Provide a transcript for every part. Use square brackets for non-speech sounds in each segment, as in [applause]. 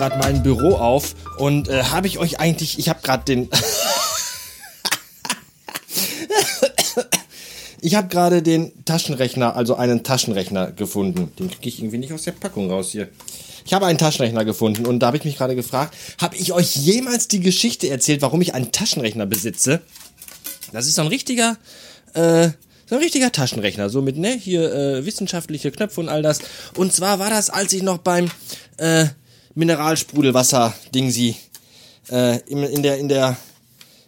gerade mein Büro auf und äh, habe ich euch eigentlich, ich habe gerade den... [coughs] ich habe gerade den Taschenrechner, also einen Taschenrechner gefunden. Den kriege ich irgendwie nicht aus der Packung raus hier. Ich habe einen Taschenrechner gefunden und da habe ich mich gerade gefragt, habe ich euch jemals die Geschichte erzählt, warum ich einen Taschenrechner besitze? Das ist so ein richtiger, äh, so ein richtiger Taschenrechner, so mit, ne, hier äh, wissenschaftliche Knöpfe und all das. Und zwar war das, als ich noch beim äh, Mineralsprudelwasser-Dingsi äh, in, in der, in der,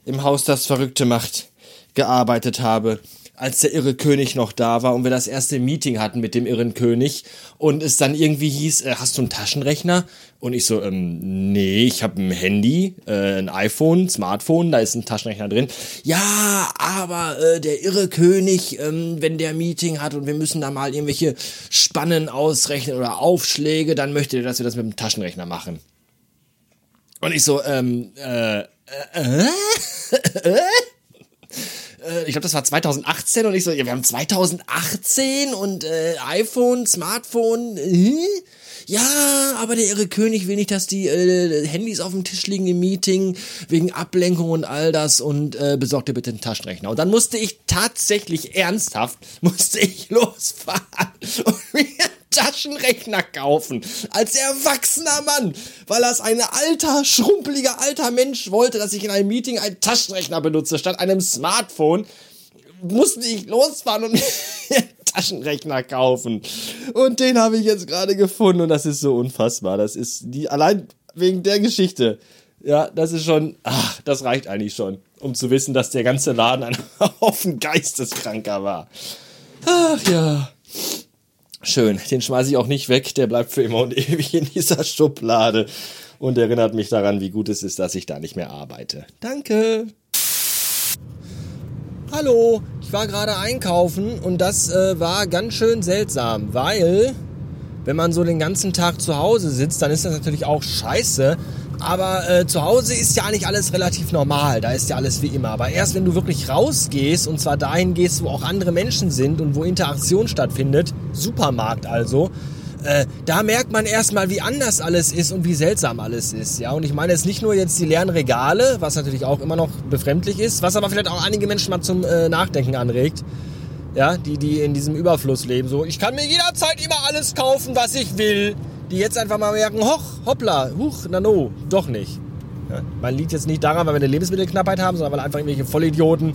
im Haus das Verrückte macht, gearbeitet habe als der irre König noch da war und wir das erste Meeting hatten mit dem irren König und es dann irgendwie hieß, äh, hast du einen Taschenrechner? Und ich so, ähm, nee, ich habe ein Handy, äh, ein iPhone, Smartphone, da ist ein Taschenrechner drin. Ja, aber äh, der irre König, ähm, wenn der Meeting hat und wir müssen da mal irgendwelche Spannen ausrechnen oder Aufschläge, dann möchte er, dass wir das mit dem Taschenrechner machen. Und ich so, ähm, äh, äh, äh? äh, [laughs] ich glaube, das war 2018 und ich so, ja, wir haben 2018 und äh, iPhone, Smartphone, äh? ja, aber der irre König will nicht, dass die äh, Handys auf dem Tisch liegen im Meeting wegen Ablenkung und all das und äh, besorgt dir bitte einen Taschenrechner. Und dann musste ich tatsächlich ernsthaft, [laughs] musste ich losfahren und mir Taschenrechner kaufen. Als erwachsener Mann. Weil das ein alter, schrumpeliger alter Mensch wollte, dass ich in einem Meeting einen Taschenrechner benutze, statt einem Smartphone musste ich losfahren und [laughs] Taschenrechner kaufen. Und den habe ich jetzt gerade gefunden und das ist so unfassbar. Das ist die, allein wegen der Geschichte. Ja, das ist schon, ach, das reicht eigentlich schon, um zu wissen, dass der ganze Laden ein [laughs] Haufen Geisteskranker war. Ach ja. Schön, den schmeiße ich auch nicht weg, der bleibt für immer und [laughs] ewig in dieser Schublade und erinnert mich daran, wie gut es ist, dass ich da nicht mehr arbeite. Danke. Hallo, ich war gerade einkaufen und das äh, war ganz schön seltsam, weil wenn man so den ganzen Tag zu Hause sitzt, dann ist das natürlich auch scheiße. Aber äh, zu Hause ist ja eigentlich alles relativ normal, da ist ja alles wie immer. Aber erst wenn du wirklich rausgehst und zwar dahin gehst, wo auch andere Menschen sind und wo Interaktion stattfindet, Supermarkt also, äh, da merkt man erstmal, wie anders alles ist und wie seltsam alles ist. Ja, und ich meine jetzt nicht nur jetzt die leeren Regale, was natürlich auch immer noch befremdlich ist, was aber vielleicht auch einige Menschen mal zum äh, Nachdenken anregt. Ja, die, die in diesem Überfluss leben. So, ich kann mir jederzeit immer alles kaufen, was ich will. Die jetzt einfach mal merken, hoch, hoppla, huch, na no, doch nicht. Ja, man liegt jetzt nicht daran, weil wir eine Lebensmittelknappheit haben, sondern weil einfach irgendwelche Vollidioten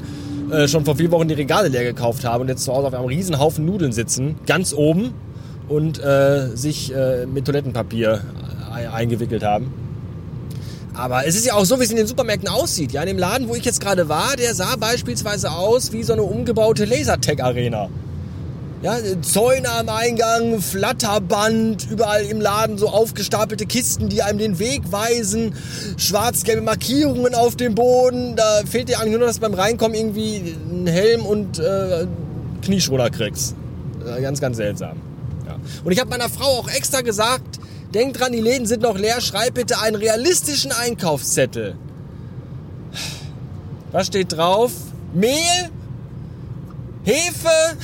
äh, schon vor vier Wochen die Regale leer gekauft haben und jetzt zu Hause auf einem riesen Haufen Nudeln sitzen, ganz oben und äh, sich äh, mit Toilettenpapier eingewickelt haben. Aber es ist ja auch so, wie es in den Supermärkten aussieht. Ja, in dem Laden, wo ich jetzt gerade war, der sah beispielsweise aus wie so eine umgebaute Lasertag-Arena. Ja, Zäune am Eingang, Flatterband, überall im Laden so aufgestapelte Kisten, die einem den Weg weisen, schwarz-gelbe Markierungen auf dem Boden. Da fehlt dir eigentlich nur, dass du beim Reinkommen irgendwie einen Helm und äh, Knieschoner kriegst. Äh, ganz, ganz seltsam. Und ich habe meiner Frau auch extra gesagt, denk dran, die Läden sind noch leer, schreib bitte einen realistischen Einkaufszettel. Was steht drauf? Mehl, Hefe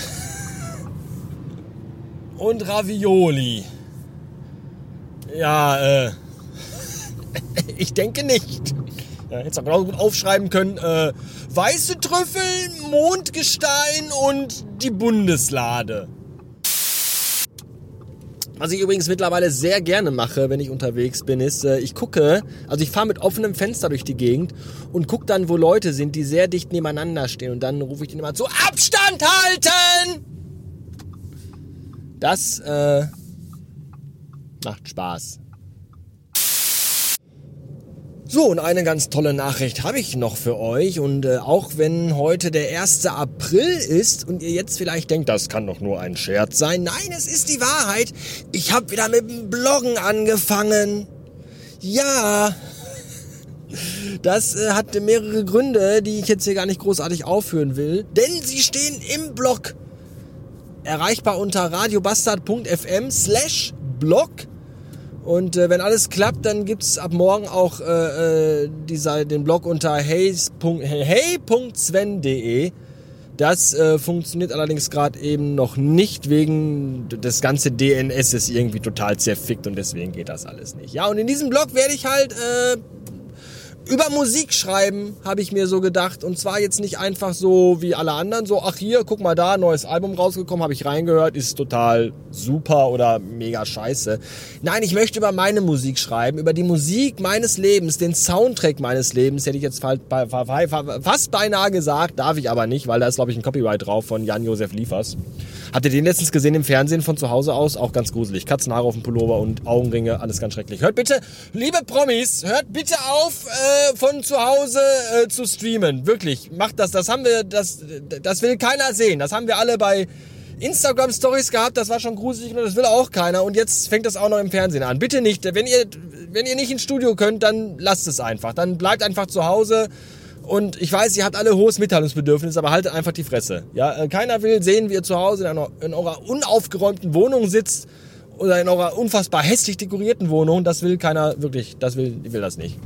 und Ravioli. Ja, äh, [laughs] ich denke nicht. Ja, hätte auch genauso gut aufschreiben können, äh, weiße Trüffel, Mondgestein und die Bundeslade. Was ich übrigens mittlerweile sehr gerne mache, wenn ich unterwegs bin, ist, äh, ich gucke, also ich fahre mit offenem Fenster durch die Gegend und gucke dann, wo Leute sind, die sehr dicht nebeneinander stehen. Und dann rufe ich denen immer zu, Abstand halten! Das äh, macht Spaß. So, und eine ganz tolle Nachricht habe ich noch für euch. Und äh, auch wenn heute der 1. April ist und ihr jetzt vielleicht denkt, das kann doch nur ein Scherz sein. Nein, es ist die Wahrheit. Ich habe wieder mit dem Bloggen angefangen. Ja. [laughs] Das äh, hat mehrere Gründe, die ich jetzt hier gar nicht großartig aufführen will. Denn sie stehen im Blog. Erreichbar unter radiobastard.fm slash blog und äh, wenn alles klappt, dann gibt's ab morgen auch äh, äh dieser, den Blog unter hey.sven.de. Das äh, funktioniert allerdings gerade eben noch nicht wegen das ganze DNS ist irgendwie total zerfickt und deswegen geht das alles nicht. Ja, und in diesem Blog werde ich halt äh, über Musik schreiben, habe ich mir so gedacht. Und zwar jetzt nicht einfach so wie alle anderen, so, ach hier, guck mal da, neues Album rausgekommen, habe ich reingehört, ist total super oder mega scheiße. Nein, ich möchte über meine Musik schreiben, über die Musik meines Lebens, den Soundtrack meines Lebens, hätte ich jetzt fast beinahe gesagt, darf ich aber nicht, weil da ist, glaube ich, ein Copyright drauf von Jan-Josef Liefers. Habt ihr den letztens gesehen im Fernsehen von zu Hause aus? Auch ganz gruselig. Katzenhaare auf dem Pullover und Augenringe, alles ganz schrecklich. Hört bitte, liebe Promis, hört bitte auf, äh, von zu Hause äh, zu streamen. Wirklich, macht das. Das haben wir, das, das will keiner sehen. Das haben wir alle bei Instagram Stories gehabt. Das war schon gruselig und das will auch keiner. Und jetzt fängt das auch noch im Fernsehen an. Bitte nicht. Wenn ihr, wenn ihr nicht ins Studio könnt, dann lasst es einfach. Dann bleibt einfach zu Hause und ich weiß, ihr habt alle hohes Mitteilungsbedürfnis, aber haltet einfach die Fresse. Ja, äh, keiner will sehen, wie ihr zu Hause in eurer unaufgeräumten Wohnung sitzt oder in eurer unfassbar hässlich dekorierten Wohnung. Das will keiner wirklich, das will, will das nicht.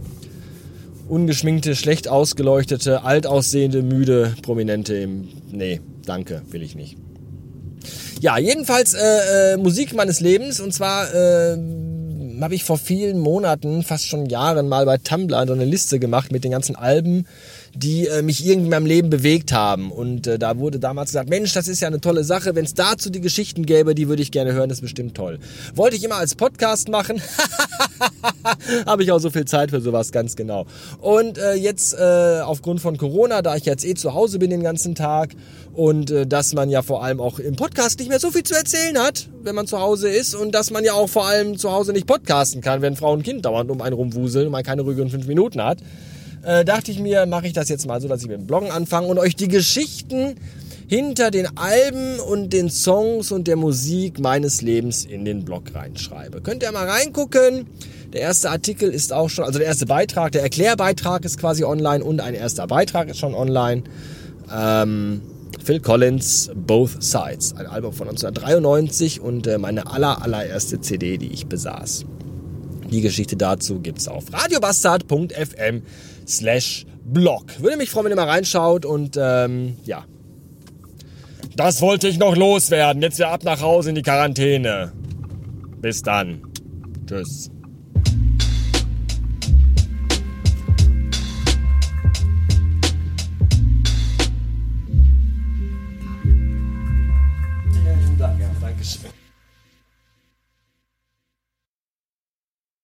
Ungeschminkte, schlecht ausgeleuchtete, alt aussehende, müde Prominente im, nee, danke, will ich nicht. Ja, jedenfalls äh, äh, Musik meines Lebens und zwar äh, habe ich vor vielen Monaten, fast schon Jahren mal bei Tumblr so eine Liste gemacht mit den ganzen Alben, die äh, mich irgendwie in meinem Leben bewegt haben. Und äh, da wurde damals gesagt, Mensch, das ist ja eine tolle Sache. Wenn es dazu die Geschichten gäbe, die würde ich gerne hören, das ist bestimmt toll. Wollte ich immer als Podcast machen. [laughs] Habe ich auch so viel Zeit für sowas, ganz genau. Und äh, jetzt äh, aufgrund von Corona, da ich jetzt eh zu Hause bin den ganzen Tag und äh, dass man ja vor allem auch im Podcast nicht mehr so viel zu erzählen hat, wenn man zu Hause ist und dass man ja auch vor allem zu Hause nicht podcasten kann, wenn Frau und Kind dauernd um einen rumwuseln und man keine ruhigen fünf Minuten hat äh, dachte ich mir, mache ich das jetzt mal so, dass ich mit dem Bloggen anfange und euch die Geschichten hinter den Alben und den Songs und der Musik meines Lebens in den Blog reinschreibe. Könnt ihr mal reingucken. Der erste Artikel ist auch schon, also der erste Beitrag, der Erklärbeitrag ist quasi online und ein erster Beitrag ist schon online. Ähm, Phil Collins, Both Sides, ein Album von 1993 und äh, meine aller, allererste CD, die ich besaß. Die Geschichte dazu gibt's auf radiobastard.fm slash blog. Würde mich freuen, wenn ihr mal reinschaut und ähm, ja. Das wollte ich noch loswerden. Jetzt wieder ab nach Hause in die Quarantäne. Bis dann. Tschüss.